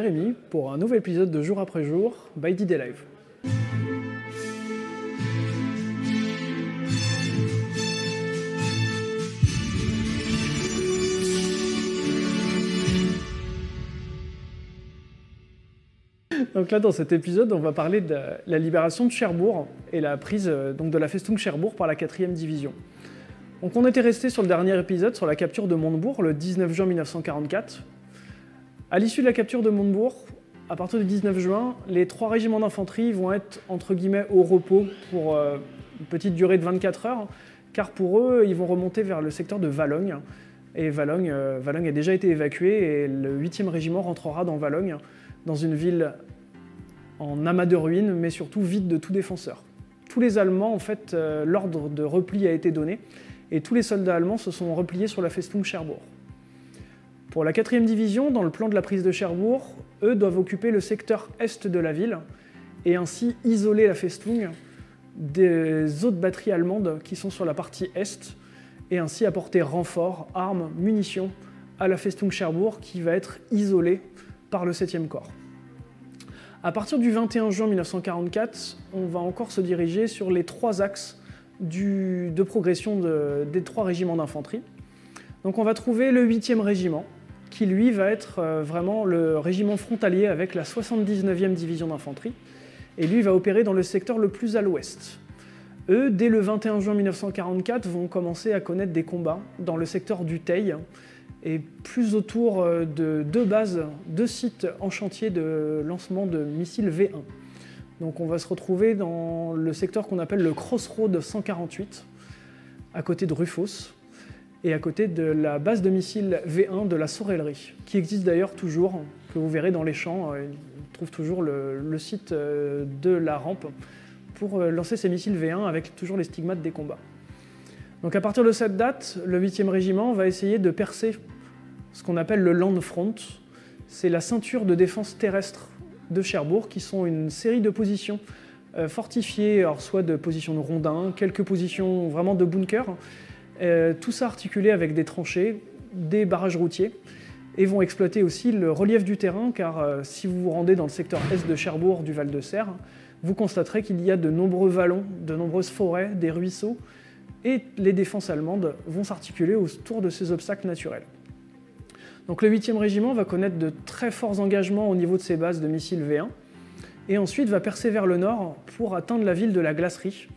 Jérémy pour un nouvel épisode de Jour après jour by Diday Live. Donc là, dans cet épisode, on va parler de la libération de Cherbourg et la prise euh, donc, de la Festung Cherbourg par la 4e division. Donc on était resté sur le dernier épisode, sur la capture de Montebourg, le 19 juin 1944. À l'issue de la capture de Montebourg, à partir du 19 juin, les trois régiments d'infanterie vont être entre guillemets au repos pour euh, une petite durée de 24 heures, car pour eux, ils vont remonter vers le secteur de Valogne. Et Valogne, euh, a déjà été évacué et le 8e régiment rentrera dans Valogne, dans une ville en amas de ruines, mais surtout vide de tout défenseur. Tous les Allemands, en fait, euh, l'ordre de repli a été donné et tous les soldats allemands se sont repliés sur la Festung Cherbourg. Pour la 4e division, dans le plan de la prise de Cherbourg, eux doivent occuper le secteur est de la ville et ainsi isoler la Festung des autres batteries allemandes qui sont sur la partie est et ainsi apporter renfort, armes, munitions à la Festung Cherbourg qui va être isolée par le 7e corps. À partir du 21 juin 1944, on va encore se diriger sur les trois axes de progression des trois régiments d'infanterie. Donc on va trouver le 8e régiment, qui lui va être euh, vraiment le régiment frontalier avec la 79e division d'infanterie, et lui va opérer dans le secteur le plus à l'ouest. Eux, dès le 21 juin 1944, vont commencer à connaître des combats dans le secteur du Teil, et plus autour euh, de deux bases, deux sites en chantier de lancement de missiles V1. Donc on va se retrouver dans le secteur qu'on appelle le Crossroad 148, à côté de Rufos, et à côté de la base de missiles V1 de la Sorellerie, qui existe d'ailleurs toujours, que vous verrez dans les champs. Euh, on trouve toujours le, site euh, de la rampe pour euh, lancer ces missiles V1 avec toujours les stigmates des combats. Donc à partir de cette date, le 8e régiment va essayer de percer ce qu'on appelle le Land Front. C'est la ceinture de défense terrestre de Cherbourg, qui sont une série de positions euh, fortifiées, alors soit de positions de rondins, quelques positions vraiment de bunkers, euh, tout ça articulé avec des tranchées, des barrages routiers, et vont exploiter aussi le relief du terrain, car euh, si vous vous rendez dans le secteur est de Cherbourg du Val de Serre, vous constaterez qu'il y a de nombreux vallons, de nombreuses forêts, des ruisseaux, et les défenses allemandes vont s'articuler autour de ces obstacles naturels. Donc le 8e régiment va connaître de très forts engagements au niveau de ses bases de missiles V1 et ensuite va percer vers le nord pour atteindre la ville de la Glacerie.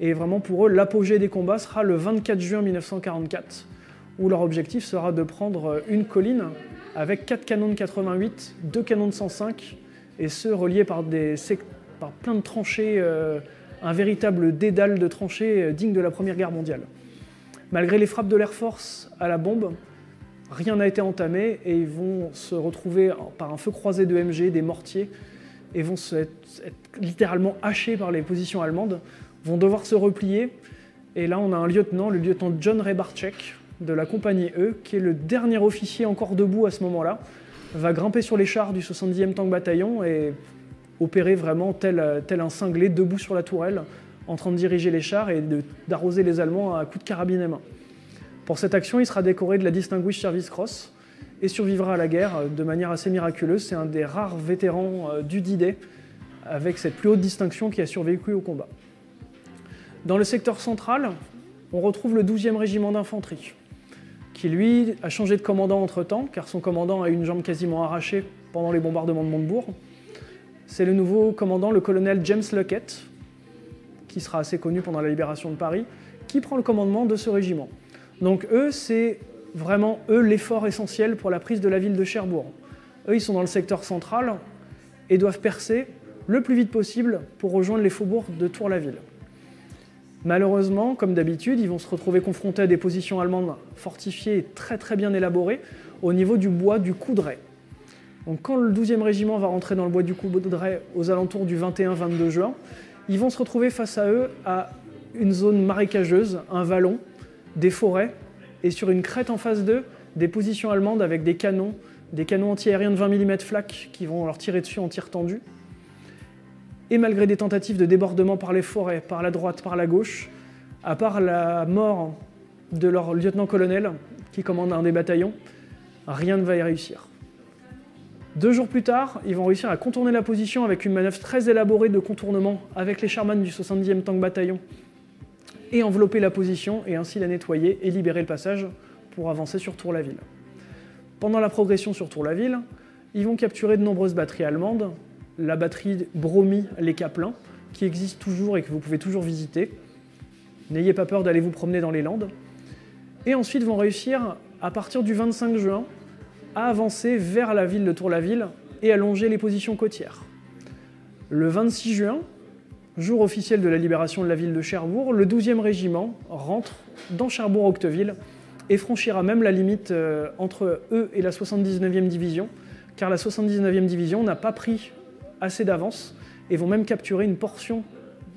Et vraiment pour eux, l'apogée des combats sera le 24 juin 1944, où leur objectif sera de prendre une colline avec 4 canons de 88, 2 canons de 105, et ceux reliés par, plein de tranchées, euh, un véritable dédale de tranchées euh, digne de la Première Guerre mondiale. Malgré les frappes de l'Air Force à la bombe, rien n'a été entamé et ils vont se retrouver par un feu croisé de MG, des mortiers, et vont être, littéralement hachés par les positions allemandes, vont devoir se replier. Et là, on a un lieutenant, le lieutenant John Rebarchek de la compagnie E, qui est le dernier officier encore debout à ce moment-là, va grimper sur les chars du 70e tank bataillon et opérer vraiment tel, un cinglé debout sur la tourelle, en train de diriger les chars et d'arroser les Allemands à coups de carabine à main. Pour cette action, il sera décoré de la Distinguished Service Cross et survivra à la guerre de manière assez miraculeuse. C'est un des rares vétérans euh, du D-Day avec cette plus haute distinction qui a survécu au combat. Dans le secteur central, on retrouve le 12e régiment d'infanterie, qui lui a changé de commandant entre-temps, car son commandant a eu une jambe quasiment arrachée pendant les bombardements de Montebourg. C'est le nouveau commandant, le colonel James Luckett, qui sera assez connu pendant la libération de Paris, qui prend le commandement de ce régiment. Donc eux, c'est vraiment eux l'effort essentiel pour la prise de la ville de Cherbourg. Eux, ils sont dans le secteur central et doivent percer le plus vite possible pour rejoindre les faubourgs de Tours-la-Ville. Malheureusement, comme d'habitude, ils vont se retrouver confrontés à des positions allemandes fortifiées et très très bien élaborées au niveau du bois du Coudray. Donc quand le 12e régiment va rentrer dans le bois du Coudray aux alentours du 21-22 juin, ils vont se retrouver face à eux à une zone marécageuse, un vallon, des forêts et sur une crête en face d'eux, des positions allemandes avec des canons, des canons antiaériens de 20 mm flak qui vont leur tirer dessus en tir tendu. Et malgré des tentatives de débordement par les forêts, par la droite, par la gauche, à part la mort de leur lieutenant-colonel qui commande un des bataillons, rien ne va y réussir. Deux jours plus tard, ils vont réussir à contourner la position avec une manœuvre très élaborée de contournement avec les Sherman du 70e Tank Bataillon et envelopper la position et ainsi la nettoyer et libérer le passage pour avancer sur Tour-la-Ville. Pendant la progression sur Tour-la-Ville, ils vont capturer de nombreuses batteries allemandes, la batterie Bromy Les Caplins, qui existe toujours et que vous pouvez toujours visiter. N'ayez pas peur d'aller vous promener dans les Landes. Et ensuite vont réussir, à partir du 25 juin, à avancer vers la ville de Tour-la-Ville et à longer les positions côtières. Le 26 juin, jour officiel de la libération de la ville de Cherbourg, le 12e régiment rentre dans Cherbourg-Octeville et franchira même la limite euh, entre eux et la 79e division, car la 79e division n'a pas pris assez d'avance et vont même capturer une portion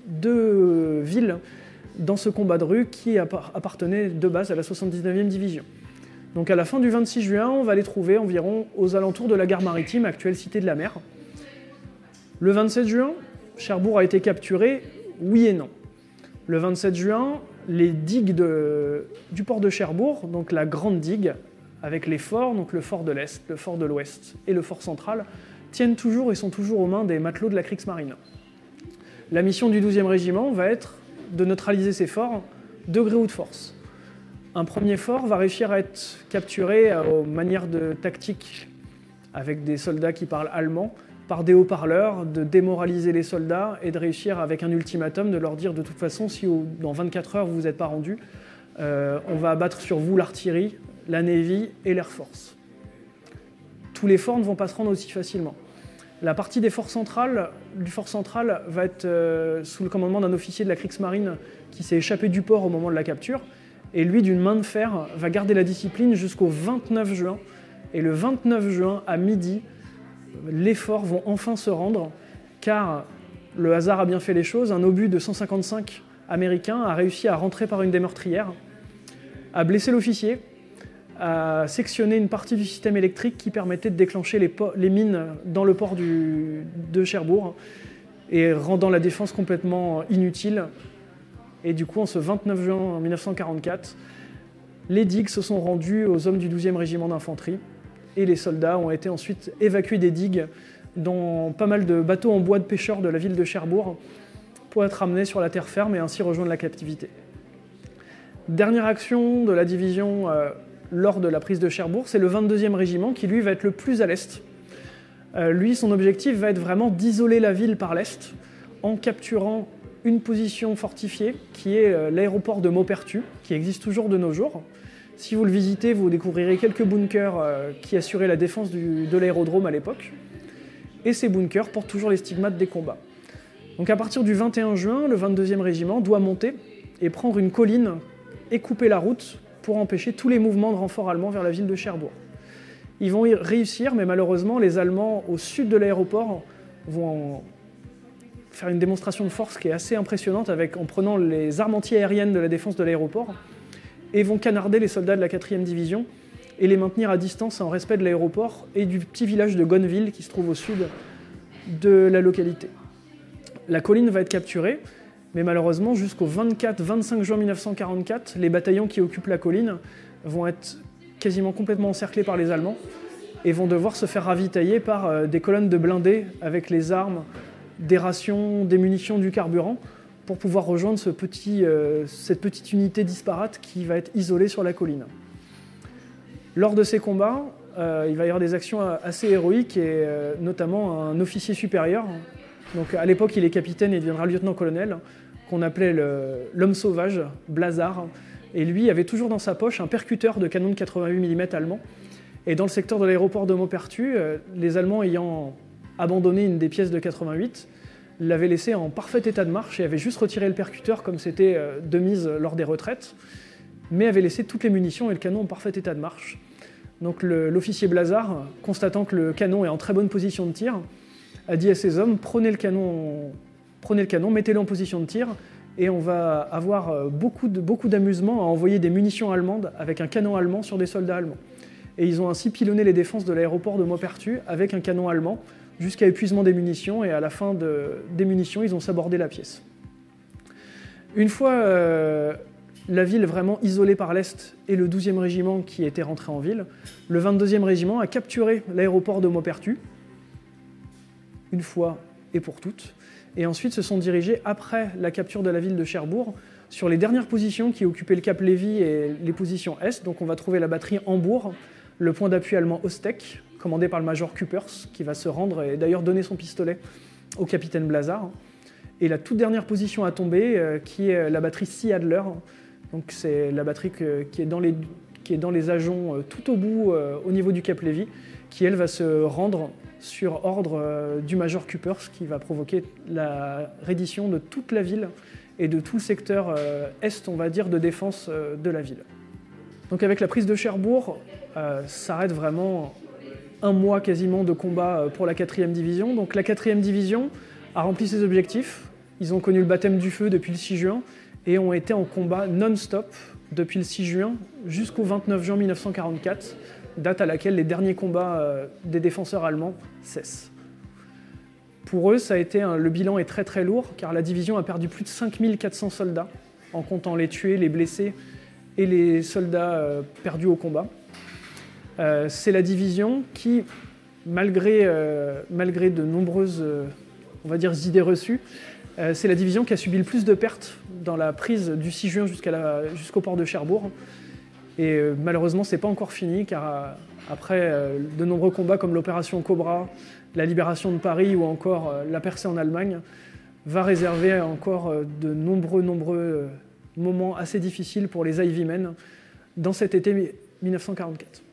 de ville dans ce combat de rue qui appartenait de base à la 79e division. Donc à la fin du 26 juin, on va les trouver environ aux alentours de la gare maritime, actuelle Cité de la Mer. Le 27 juin, Cherbourg a été capturé, oui et non. Le 27 juin, les digues du port de Cherbourg, donc la grande digue, avec les forts, donc le fort de l'Est, le fort de l'Ouest et le fort central, tiennent toujours et sont toujours aux mains des matelots de la Kriegsmarine. La mission du 12e régiment va être de neutraliser ces forts degré ou de force un premier fort va réussir à être capturé euh, aux manières de tactique avec des soldats qui parlent allemand, par des haut-parleurs, de démoraliser les soldats et de réussir avec un ultimatum de leur dire de toute façon, si dans 24 heures vous n'êtes pas rendu, euh, on va abattre sur vous l'artillerie, la Navy et l'Air Force. Tous les forts ne vont pas se rendre aussi facilement. La partie des forts centrales, du fort central va être euh, sous le commandement d'un officier de la Kriegsmarine qui s'est échappé du port au moment de la capture et lui, d'une main de fer, va garder la discipline jusqu'au 29 juin. Et le 29 juin, à midi, les forts vont enfin se rendre, car le hasard a bien fait les choses. Un obus de 155 américains a réussi à rentrer par une des meurtrières, a blessé l'officier, a sectionné une partie du système électrique qui permettait de déclencher les, mines dans le port de Cherbourg et rendant la défense complètement inutile et du coup, en ce 29 juin 1944, les digues se sont rendues aux hommes du 12e régiment d'infanterie et les soldats ont été ensuite évacués des digues dans pas mal de bateaux en bois de pêcheurs de la ville de Cherbourg pour être amenés sur la terre ferme et ainsi rejoindre la captivité. Dernière action de la division euh, lors de la prise de Cherbourg, c'est le 22e régiment qui lui va être le plus à l'est. Euh, lui, son objectif va être vraiment d'isoler la ville par l'est en capturant une position fortifiée qui est euh, l'aéroport de Maupertu, qui existe toujours de nos jours. Si vous le visitez, vous découvrirez quelques bunkers euh, qui assuraient la défense de l'aérodrome à l'époque. Et ces bunkers portent toujours les stigmates des combats. Donc à partir du 21 juin, le 22e régiment doit monter et prendre une colline et couper la route pour empêcher tous les mouvements de renforts allemands vers la ville de Cherbourg. Ils vont y réussir, mais malheureusement, les Allemands au sud de l'aéroport vont faire une démonstration de force qui est assez impressionnante avec, en prenant les armes anti-aériennes de la défense de l'aéroport et vont canarder les soldats de la 4e division et les maintenir à distance en respect de l'aéroport et du petit village de Gonneville qui se trouve au sud de la localité. La colline va être capturée, mais malheureusement jusqu'au 24-25 juin 1944, les bataillons qui occupent la colline vont être quasiment complètement encerclés par les Allemands et vont devoir se faire ravitailler par euh, des colonnes de blindés avec les armes des rations, des munitions, du carburant pour pouvoir rejoindre ce petit, euh, cette petite unité disparate qui va être isolée sur la colline. Lors de ces combats, euh, il va y avoir des actions assez héroïques et notamment un officier supérieur. Donc à l'époque, il est capitaine et deviendra lieutenant-colonel, qu'on appelait l'homme sauvage, Blazar. Et lui avait toujours dans sa poche un percuteur de canon de 88 mm allemand. Et dans le secteur de l'aéroport de Maupertu, les Allemands ayant abandonné une des pièces de 88, l'avait laissé en parfait état de marche et avait juste retiré le percuteur comme c'était euh, de mise lors des retraites, mais avait laissé toutes les munitions et le canon en parfait état de marche. Donc l'officier Blazar, constatant que le canon est en très bonne position de tir, a dit à ses hommes prenez le canon, prenez le canon, mettez-le en position de tir, et on va avoir euh, beaucoup d'amusement à envoyer des munitions allemandes avec un canon allemand sur des soldats allemands. Et ils ont ainsi pilonné les défenses de l'aéroport de Maupertu avec un canon allemand jusqu'à épuisement des munitions, et à la fin de, des munitions, ils ont sabordé la pièce. Une fois euh, la ville vraiment isolée par l'Est et le 12e régiment qui était rentré en ville, le 22e régiment a capturé l'aéroport de Maupertu, une fois et pour toutes, et ensuite se sont dirigés, après la capture de la ville de Cherbourg, sur les dernières positions qui occupaient le Cap Lévy et les positions Est. Donc on va trouver la batterie Hambourg, le point d'appui allemand Ostek, commandé par le major Kupers, qui va se rendre et d'ailleurs donner son pistolet au capitaine Blazar. Et la toute dernière position à tomber, euh, qui est la batterie Sea. Donc c'est la batterie qui, est dans les, qui est dans les ajoncs euh, tout au bout, euh, au niveau du Cap Lévy, qui elle va se rendre sur ordre du major Kupers, qui va provoquer la reddition de toute la ville et de tout le secteur est, on va dire, de défense de la ville. Donc avec la prise de Cherbourg, s'arrête vraiment un mois quasiment de combat pour la 4e division. Donc la 4e division a rempli ses objectifs, ils ont connu le baptême du feu depuis le 6 juin et ont été en combat non-stop depuis le 6 juin jusqu'au 29 juin 1944, date à laquelle les derniers combats euh, des défenseurs allemands cessent. Pour eux, le bilan est très très lourd car la division a perdu plus de 5400 soldats en comptant les tués, les blessés et les soldats euh, perdus au combat. Euh, c'est la division qui, malgré de nombreuses on va dire, idées reçues, euh, c'est la division qui a subi le plus de pertes dans la prise du 6 juin jusqu'au port de Cherbourg. Et euh, malheureusement, ce n'est pas encore fini, car euh, après de nombreux combats comme l'opération Cobra, la libération de Paris ou encore la percée en Allemagne, va réserver encore de nombreux, nombreux moments assez difficiles pour les Ivy Men dans cet été 1944.